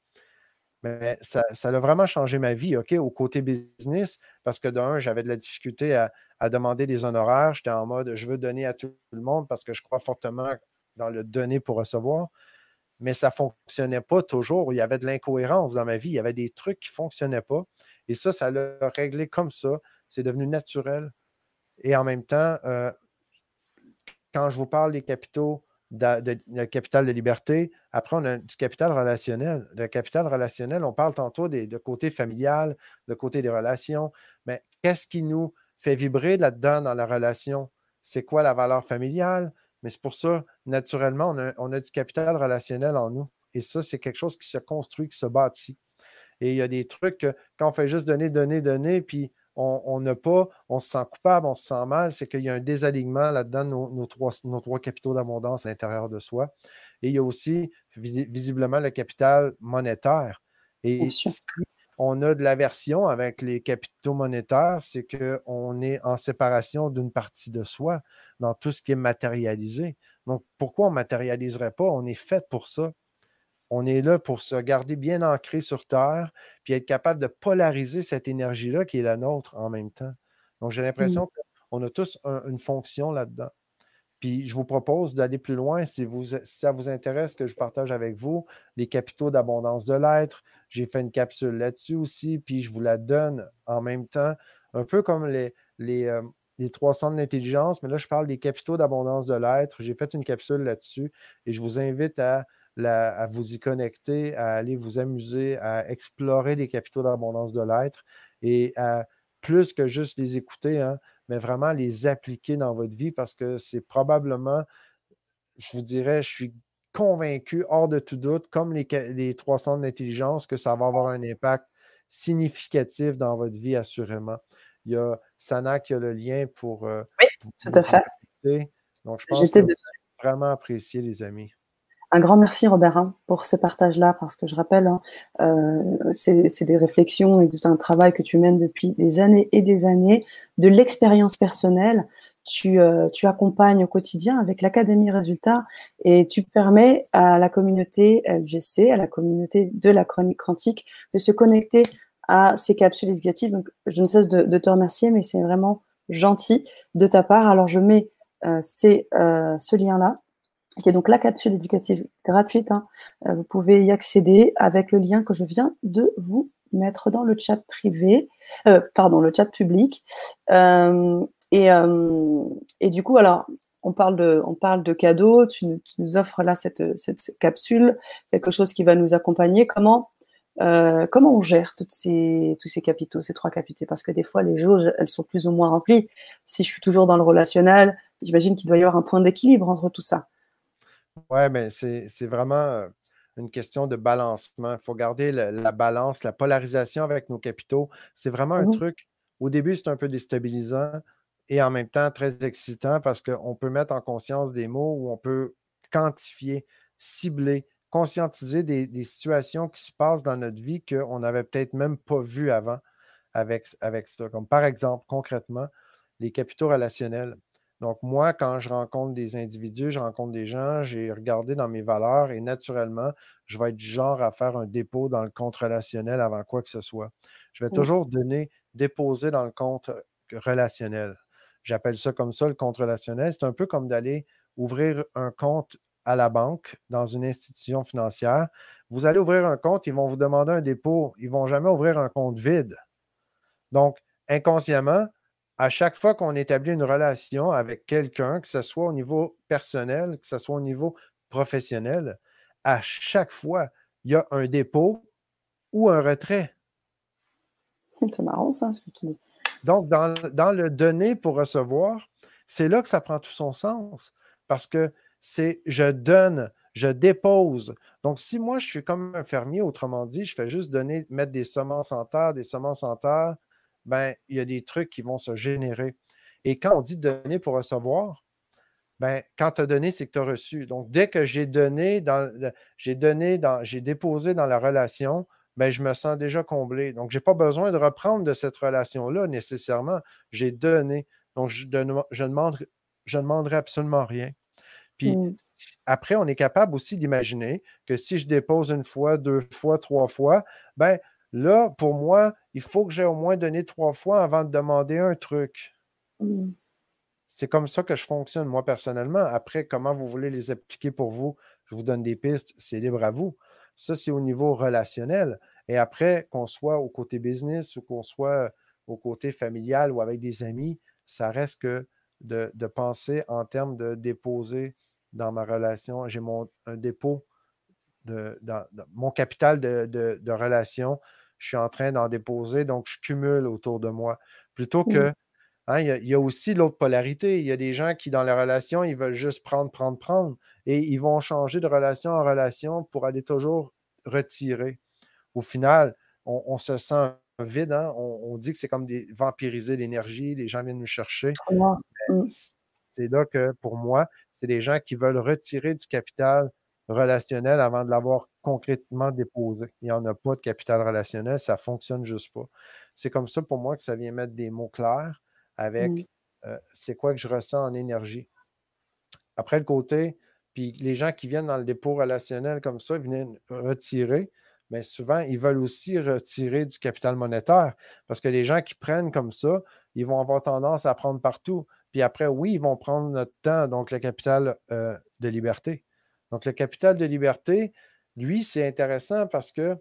Mais ça, a vraiment changé ma vie, OK, au côté business, parce que d'un, j'avais de la difficulté à, demander des honoraires. J'étais en mode je veux donner à tout le monde parce que je crois fortement dans le donner pour recevoir mais ça ne fonctionnait pas toujours. Il y avait de l'incohérence dans ma vie. Il y avait des trucs qui ne fonctionnaient pas. Et ça, ça l'a réglé comme ça. C'est devenu naturel. Et en même temps, euh, quand je vous parle des capitaux, de, capital de liberté, après, on a du capital relationnel. Le capital relationnel, on parle tantôt des, de côté familial, le côté des relations. Mais qu'est-ce qui nous fait vibrer là-dedans dans la relation? C'est quoi la valeur familiale? Mais c'est pour ça, naturellement, on a, du capital relationnel en nous. Et ça, c'est quelque chose qui se construit, qui se bâtit. Et il y a des trucs que quand on fait juste donner, donner, donner, puis on n'a pas, on se sent coupable, on se sent mal, c'est qu'il y a un désalignement là-dedans de nos, trois, nos trois capitaux d'abondance à l'intérieur de soi. Et il y a aussi visiblement le capital monétaire. Et si on a de l'aversion avec les capitaux monétaires, c'est qu'on est en séparation d'une partie de soi dans tout ce qui est matérialisé. Donc, pourquoi on ne matérialiserait pas? On est fait pour ça. On est là pour se garder bien ancré sur Terre, puis être capable de polariser cette énergie-là qui est la nôtre en même temps. Donc, j'ai l'impression qu'on a tous une fonction là-dedans. Puis je vous propose d'aller plus loin si, vous, ça vous intéresse que je partage avec vous les capitaux d'abondance de l'être. J'ai fait une capsule là-dessus aussi, puis je vous la donne en même temps, un peu comme les, les, euh, les trois centres d'intelligence, mais là, je parle des capitaux d'abondance de l'être. J'ai fait une capsule là-dessus et je vous invite à, à, vous y connecter, à aller vous amuser, à explorer les capitaux d'abondance de l'être et à plus que juste les écouter, hein, mais vraiment les appliquer dans votre vie parce que c'est probablement, je vous dirais, je suis convaincu, hors de tout doute, comme les, les trois centres d'intelligence, que ça va avoir un impact significatif dans votre vie, assurément. Il y a Sana qui a le lien pour. Euh, oui, tout à fait. Donc, je pense que vraiment apprécié, les amis. Un grand merci Robert hein, pour ce partage-là, parce que je rappelle, hein, euh, c'est des réflexions et tout un travail que tu mènes depuis des années et des années, de l'expérience personnelle. Tu, euh, tu, accompagnes au quotidien avec l'Académie Résultats et tu permets à la communauté LGC, à la communauté de la chronique quantique, de se connecter à ces capsules éducatives. Donc, je ne cesse de, te remercier, mais c'est vraiment gentil de ta part. Alors, je mets euh, ce lien-là qui est donc la capsule éducative gratuite. Hein. Euh, vous pouvez y accéder avec le lien que je viens de vous mettre dans le chat privé, euh, pardon, le chat public. Euh, et, et, du coup, alors, on parle de, on parle de cadeaux. Tu, nous offres là cette, cette, capsule, quelque chose qui va nous accompagner. Comment Euh, comment on gère toutes ces, tous ces capitaux, ces trois capitaux? Parce que des fois, les jauges, elles sont plus ou moins remplies. Si je suis toujours dans le relationnel, j'imagine qu'il doit y avoir un point d'équilibre entre tout ça. Oui, mais c'est vraiment euh, une question de balancement. Il faut garder la, balance, la polarisation avec nos capitaux. C'est vraiment un mmh truc. Au début, c'est un peu déstabilisant et en même temps très excitant parce qu'on peut mettre en conscience des mots où on peut quantifier, cibler, conscientiser des, situations qui se passent dans notre vie qu'on n'avait peut-être même pas vues avant avec, avec ça. Comme par exemple, concrètement, les capitaux relationnels. Donc, moi, quand je rencontre des individus, je rencontre des gens, j'ai regardé dans mes valeurs et naturellement, je vais être du genre à faire un dépôt dans le compte relationnel avant quoi que ce soit. Je vais toujours donner, déposer dans le compte relationnel. J'appelle ça comme ça le compte relationnel. C'est un peu comme d'aller ouvrir un compte à la banque, dans une institution financière, vous allez ouvrir un compte, ils vont vous demander un dépôt. Ils ne vont jamais ouvrir un compte vide. Donc, inconsciemment, à chaque fois qu'on établit une relation avec quelqu'un, que ce soit au niveau personnel, que ce soit au niveau professionnel, à chaque fois, il y a un dépôt ou un retrait. *laughs* C'est marrant ça, ce que tu dis. Donc, dans, dans le donner pour recevoir, c'est là que ça prend tout son sens. Parce que c'est je donne, je dépose. Donc, si moi, je suis comme un fermier, autrement dit, je fais juste donner, mettre des semences en terre, des semences en terre, ben, il y a des trucs qui vont se générer. Et quand on dit donner pour recevoir, ben, quand tu as donné, c'est que tu as reçu. Donc, dès que j'ai donné, j'ai donné, j'ai déposé dans la relation, ben, je me sens déjà comblé. Donc, je n'ai pas besoin de reprendre de cette relation-là nécessairement. J'ai donné. Donc, je, demande, je ne demanderai absolument rien. Puis mmh. après, on est capable aussi d'imaginer que si je dépose une fois, deux fois, trois fois, ben là, pour moi, il faut que j'ai au moins donné trois fois avant de demander un truc. Mmh. C'est comme ça que je fonctionne, moi, personnellement. Après, comment vous voulez les appliquer pour vous, je vous donne des pistes, c'est libre à vous. Ça, c'est au niveau relationnel. Et après, qu'on soit au côté business ou qu'on soit au côté familial ou avec des amis, ça reste que de, penser en termes de déposer dans ma relation. J'ai mon un dépôt de, mon capital de, relation. Je suis en train d'en déposer, donc je cumule autour de moi. Plutôt que, hein, il, y a, aussi l'autre polarité. Il y a des gens qui, dans la relation, ils veulent juste prendre, prendre, prendre. Et ils vont changer de relation en relation pour aller toujours retirer. Au final, on se sent vide. Hein? On, dit que c'est comme des, vampiriser l'énergie, les gens viennent nous chercher. Mmh. C'est là que, pour moi, c'est des gens qui veulent retirer du capital relationnel avant de l'avoir concrètement déposé. Il n'y en a pas de capital relationnel, ça ne fonctionne juste pas. C'est comme ça pour moi que ça vient mettre des mots clairs avec mmh. euh, c'est quoi que je ressens en énergie. Après le côté, puis les gens qui viennent dans le dépôt relationnel comme ça, viennent retirer, mais souvent, ils veulent aussi retirer du capital monétaire parce que les gens qui prennent comme ça, ils vont avoir tendance à prendre partout. Puis après, oui, ils vont prendre notre temps, donc le capital euh, de liberté. Donc, le capital de liberté, lui, c'est intéressant parce que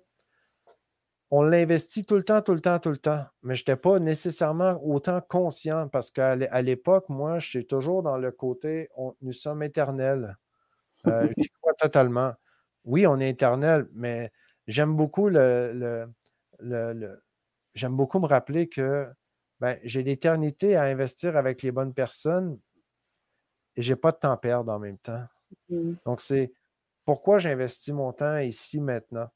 on l'investit tout le temps, tout le temps, tout le temps. Mais je n'étais pas nécessairement autant conscient parce qu'à l'époque, moi, je suis toujours dans le côté nous sommes éternels. Euh, *laughs* J'y crois totalement. Oui, on est éternel, mais j'aime beaucoup le, j'aime beaucoup me rappeler que ben, j'ai l'éternité à investir avec les bonnes personnes et je n'ai pas de temps à perdre en même temps. Mmh. Donc, c'est pourquoi j'investis mon temps ici maintenant?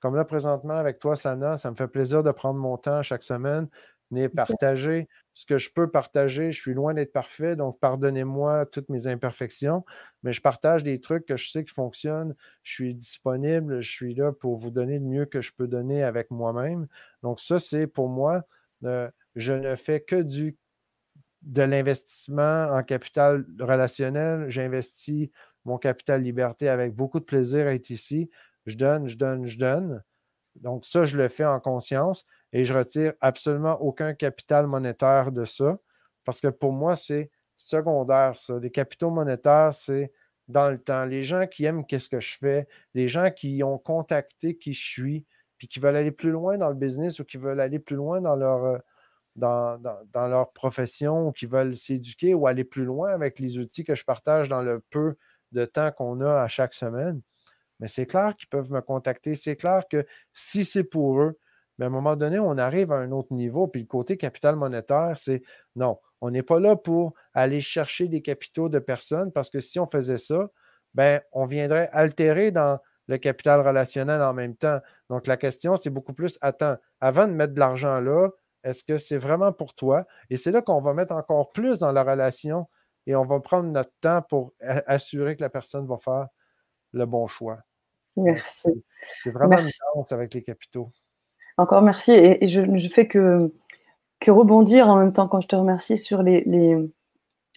Comme là, présentement, avec toi, Sana, ça me fait plaisir de prendre mon temps chaque semaine, venir partager ce que je peux partager. Je suis loin d'être parfait, donc pardonnez-moi toutes mes imperfections, mais je partage des trucs que je sais qui fonctionnent. Je suis disponible, je suis là pour vous donner le mieux que je peux donner avec moi-même. Donc, ça, c'est pour moi, je ne fais que du de l'investissement en capital relationnel. J'investis mon capital liberté avec beaucoup de plaisir à être ici. Je donne, je donne, je donne. Donc, ça, je le fais en conscience et je retire absolument aucun capital monétaire de ça parce que pour moi, c'est secondaire, ça. Les capitaux monétaires, c'est dans le temps. Les gens qui aiment qu'est-ce que je fais, les gens qui ont contacté qui je suis, puis qui veulent aller plus loin dans le business ou qui veulent aller plus loin dans leur, euh, dans, dans leur profession ou qui veulent s'éduquer ou aller plus loin avec les outils que je partage dans le peu de temps qu'on a à chaque semaine, Mais c'est clair qu'ils peuvent me contacter. C'est clair que si c'est pour eux, mais à un moment donné, on arrive à un autre niveau. Puis le côté capital monétaire, c'est non, on n'est pas là pour aller chercher des capitaux de personnes parce que si on faisait ça, ben, on viendrait altérer dans le capital relationnel en même temps. Donc la question, c'est beaucoup plus, attends, avant de mettre de l'argent là, est-ce que c'est vraiment pour toi? Et c'est là qu'on va mettre encore plus dans la relation et on va prendre notre temps pour assurer que la personne va faire le bon choix. Merci. C'est vraiment une chance avec les capitaux. Encore merci. Et, je ne fais que, que rebondir en même temps quand je te remercie sur les, les,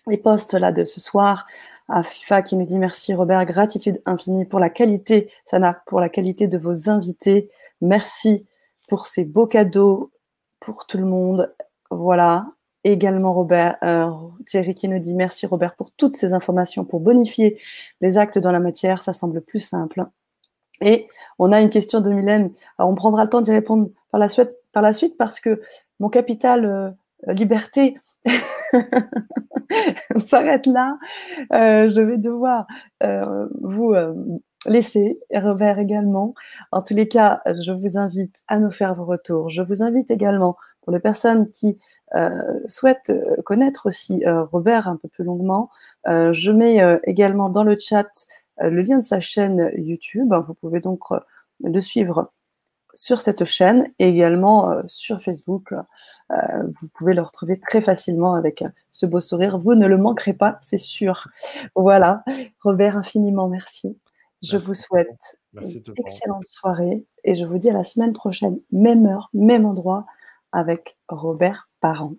les posts là, de ce soir à FIFA qui nous dit merci Robert, gratitude infinie pour la qualité, Sana, pour la qualité de vos invités. Merci pour ces beaux cadeaux pour tout le monde. Voilà. Également Robert, euh, Thierry qui nous dit merci Robert pour toutes ces informations pour bonifier les actes dans la matière. Ça semble plus simple. Et on a une question de Mylène. on prendra le temps d'y répondre par la, suite, par la suite parce que mon capital euh, liberté *laughs* *laughs* s'arrête là. Euh, je vais devoir euh, vous laisser, Robert également. En tous les cas, je vous invite à nous faire vos retours. Je vous invite également, pour les personnes qui souhaitent connaître aussi Robert un peu plus longuement, je mets également dans le chat le lien de sa chaîne YouTube. Vous pouvez donc le suivre sur cette chaîne et également sur Facebook. Euh, vous pouvez le retrouver très facilement avec euh, ce beau sourire. Vous ne le manquerez pas, c'est sûr. Voilà. Robert, infiniment merci. Je vous souhaite une excellente soirée et je vous dis à la semaine prochaine, même heure, même endroit, avec Robert Parent.